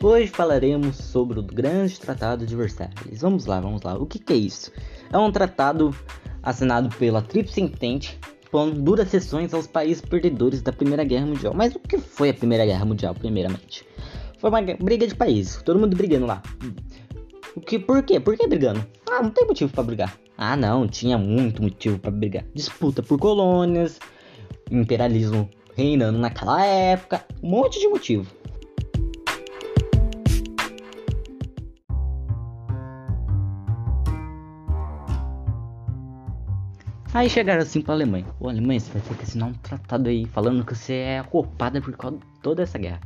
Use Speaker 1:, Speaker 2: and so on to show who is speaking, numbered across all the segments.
Speaker 1: Hoje falaremos sobre o Grande Tratado de Versalhes. Vamos lá, vamos lá. O que, que é isso? É um tratado assinado pela Tríplice Entente, pondo duras sessões aos países perdedores da Primeira Guerra Mundial. Mas o que foi a Primeira Guerra Mundial, primeiramente? Foi uma briga de países, todo mundo brigando lá. O que, por quê? Por que brigando? Ah, não tem motivo para brigar. Ah, não, tinha muito motivo para brigar. Disputa por colônias, imperialismo reinando naquela época, um monte de motivo. Aí chegaram assim pra Alemanha. Ô Alemanha, você vai ter que assinar um tratado aí falando que você é culpada por toda essa guerra.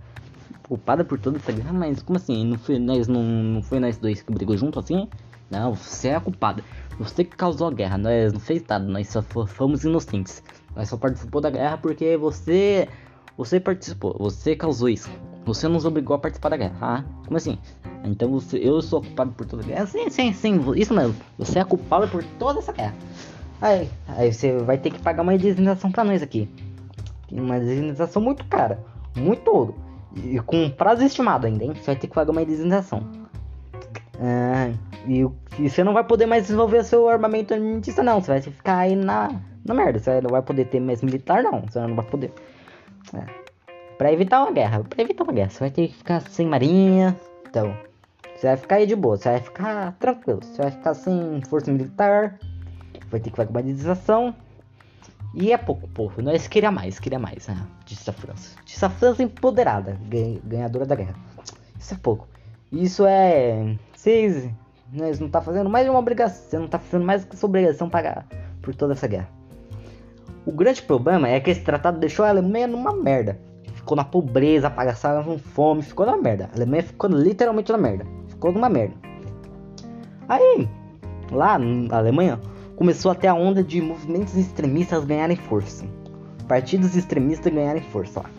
Speaker 1: Culpada por toda essa guerra? Mas como assim? Não foi nós, não, não foi nós dois que brigou junto assim? Não, você é a culpada. Você que causou a guerra, nós não fez nada, nós só fomos inocentes. Nós só participou da guerra porque você. Você participou, você causou isso. Você nos obrigou a participar da guerra. Ah, como assim? Então você, eu sou culpado por toda a guerra? Sim, sim, sim, isso mesmo. Você é culpado por toda essa guerra. Aí, aí você vai ter que pagar uma indenização pra nós aqui. Uma indenização muito cara. Muito ouro. E com prazo estimado ainda, hein? Você vai ter que pagar uma indenização. Ah, e, e, você não vai poder mais desenvolver seu armamento armamentista, não. Você vai ficar aí na, na merda. Você não vai poder ter mais militar, não. Você não vai poder. É. Pra evitar uma guerra. Pra evitar uma guerra. Você vai ter que ficar sem marinha. Então. Você vai ficar aí de boa. Você vai ficar tranquilo. Você vai ficar sem força militar. Vai ter que indenização. E é pouco, povo. Nós queria mais, queria mais. Né? Disse a França. Disse a França empoderada. Ganhadora da guerra. Isso é pouco. Isso é vocês né, não tá fazendo mais uma obrigação, você não tá fazendo mais que sua obrigação pagar por toda essa guerra. O grande problema é que esse tratado deixou a Alemanha numa merda. Ficou na pobreza, apagaçada com fome, ficou na merda. A Alemanha ficou literalmente na merda. Ficou numa merda. Aí, lá na Alemanha, começou até a onda de movimentos extremistas ganharem força. Partidos extremistas ganharem força lá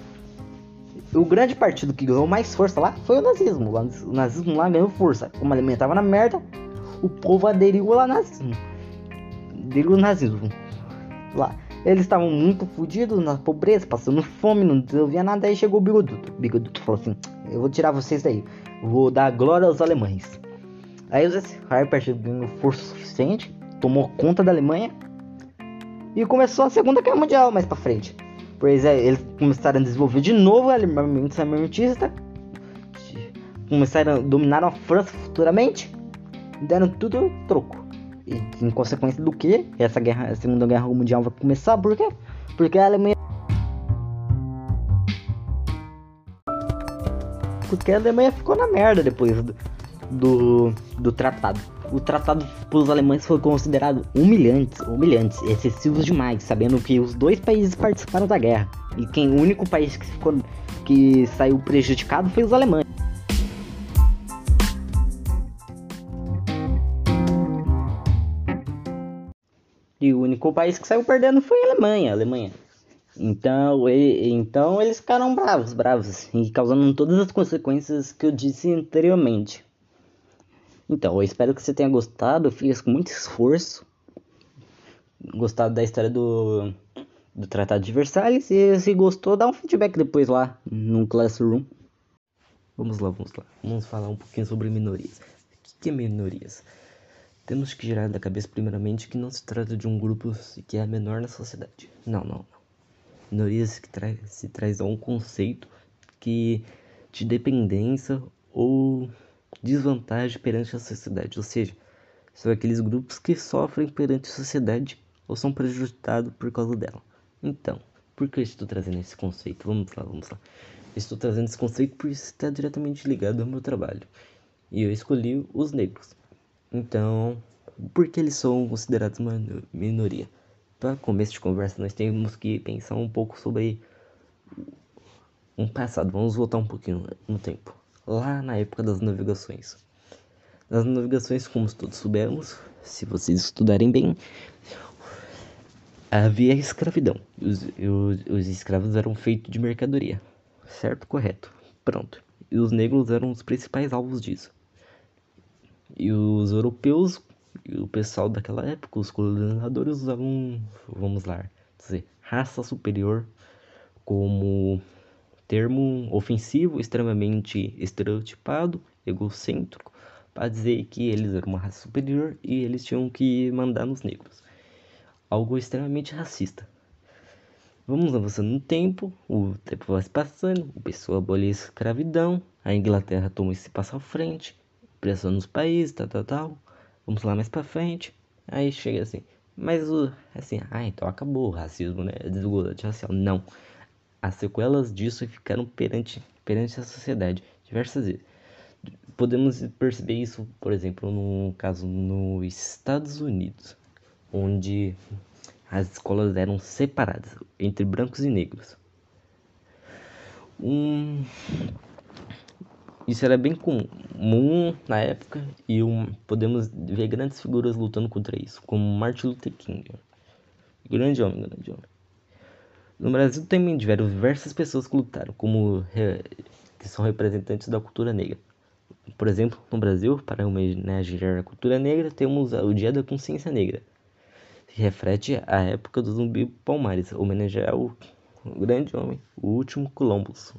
Speaker 1: o grande partido que ganhou mais força lá foi o nazismo. O nazismo lá ganhou força. Como a Alemanha tava na merda, o povo aderiu ao nazismo. Aderiu ao nazismo. Lá. Eles estavam muito fodidos na pobreza, passando fome, não desenvolvia nada. Aí chegou o bigoduto. O bigoduto falou assim: Eu vou tirar vocês daí. Vou dar glória aos alemães. Aí o partido ganhou força suficiente, tomou conta da Alemanha e começou a Segunda Guerra Mundial mais pra frente. Pois é, eles começaram a desenvolver de novo o armamento armamentista, começaram a dominar a França futuramente, deram tudo troco. E em consequência do que essa guerra, a Segunda Guerra Mundial vai começar, por quê? Porque a Alemanha porque a Alemanha ficou na merda depois do, do, do tratado o tratado pelos alemães foi considerado humilhante, humilhante, excessivo demais, sabendo que os dois países participaram da guerra e quem o único país que ficou que saiu prejudicado foi os alemães. E o único país que saiu perdendo foi a Alemanha, a Alemanha. Então, então eles ficaram bravos, bravos, e causando todas as consequências que eu disse anteriormente. Então, eu espero que você tenha gostado. Eu fiz com muito esforço. Gostado da história do, do Tratado de Versalhes. E se gostou, dá um feedback depois lá no Classroom. Vamos lá, vamos lá. Vamos falar um pouquinho sobre minorias. O que é minorias? Temos que girar da cabeça, primeiramente, que não se trata de um grupo que é menor na sociedade. Não, não, não. Minorias que tra se traz a um conceito que de dependência ou desvantagem perante a sociedade, ou seja, são aqueles grupos que sofrem perante a sociedade ou são prejudicados por causa dela. Então, por que eu estou trazendo esse conceito? Vamos lá, vamos lá. Estou trazendo esse conceito porque está diretamente ligado ao meu trabalho. E eu escolhi os negros. Então, por que eles são considerados uma minoria? Para começo de conversa, nós temos que pensar um pouco sobre um passado. Vamos voltar um pouquinho no tempo lá na época das navegações. Nas navegações, como todos soubemos, se vocês estudarem bem, havia escravidão. Os, os, os escravos eram feitos de mercadoria. Certo? Correto. Pronto. E os negros eram os principais alvos disso. E os europeus e o pessoal daquela época, os colonizadores usavam, vamos lá, dizer, raça superior como termo ofensivo, extremamente estereotipado, egocêntrico, para dizer que eles eram uma raça superior e eles tinham que mandar nos negros. Algo extremamente racista. Vamos avançando no tempo, o tempo vai se passando, o pessoal aboliu a escravidão, a Inglaterra toma esse passo à frente, pressão nos países, tal, tal, tal. Vamos lá mais pra frente. Aí chega assim, mas o assim, ah, então acabou o racismo, né? Desigualdade racial. Não. As sequelas disso ficaram perante, perante a sociedade diversas vezes. Podemos perceber isso, por exemplo, no caso nos Estados Unidos, onde as escolas eram separadas entre brancos e negros. Um... Isso era bem comum na época e um... podemos ver grandes figuras lutando contra isso, como Martin Luther King. Grande homem, grande homem. No Brasil também tiveram diversas pessoas que lutaram, como que são representantes da cultura negra. Por exemplo, no Brasil, para homenagear a cultura negra, temos o Dia da Consciência Negra, que reflete a época do Zumbi Palmares, homenagear o, grande homem, o último Columbus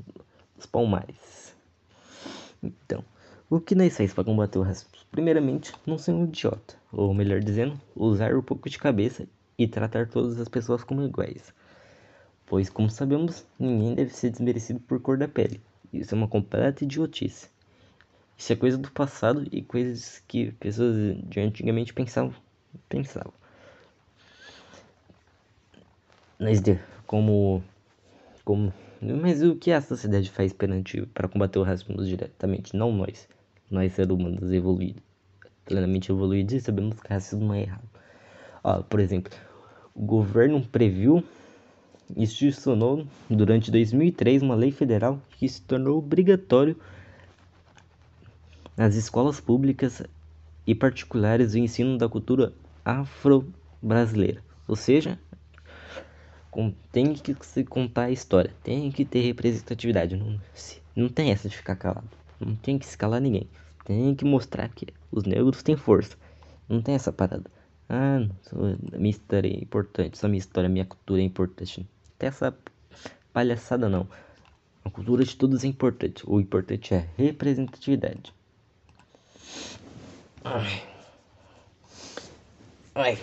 Speaker 1: dos Palmares. Então, o que nós faz para combater o racismo? Primeiramente, não ser um idiota, ou melhor dizendo, usar um pouco de cabeça e tratar todas as pessoas como iguais. Pois, como sabemos, ninguém deve ser desmerecido por cor da pele. Isso é uma completa idiotice. Isso é coisa do passado e coisas que pessoas de antigamente pensavam. pensavam nós como como mas o que a sociedade faz perante para combater o racismo diretamente não nós nós seres humanos evoluídos plenamente evoluídos e sabemos que racismo é errado Ó, por exemplo o governo previu institucionou durante 2003 uma lei federal que se tornou obrigatório nas escolas públicas e particulares o ensino da cultura afro-brasileira, ou seja, tem que se contar a história, tem que ter representatividade. Não, não tem essa de ficar calado. Não tem que escalar ninguém. Tem que mostrar que os negros têm força. Não tem essa parada. Ah, minha história é importante. Só minha história, minha cultura é importante. Tem essa palhaçada não. A cultura de todos é importante. O importante é representatividade. Ai. Ai.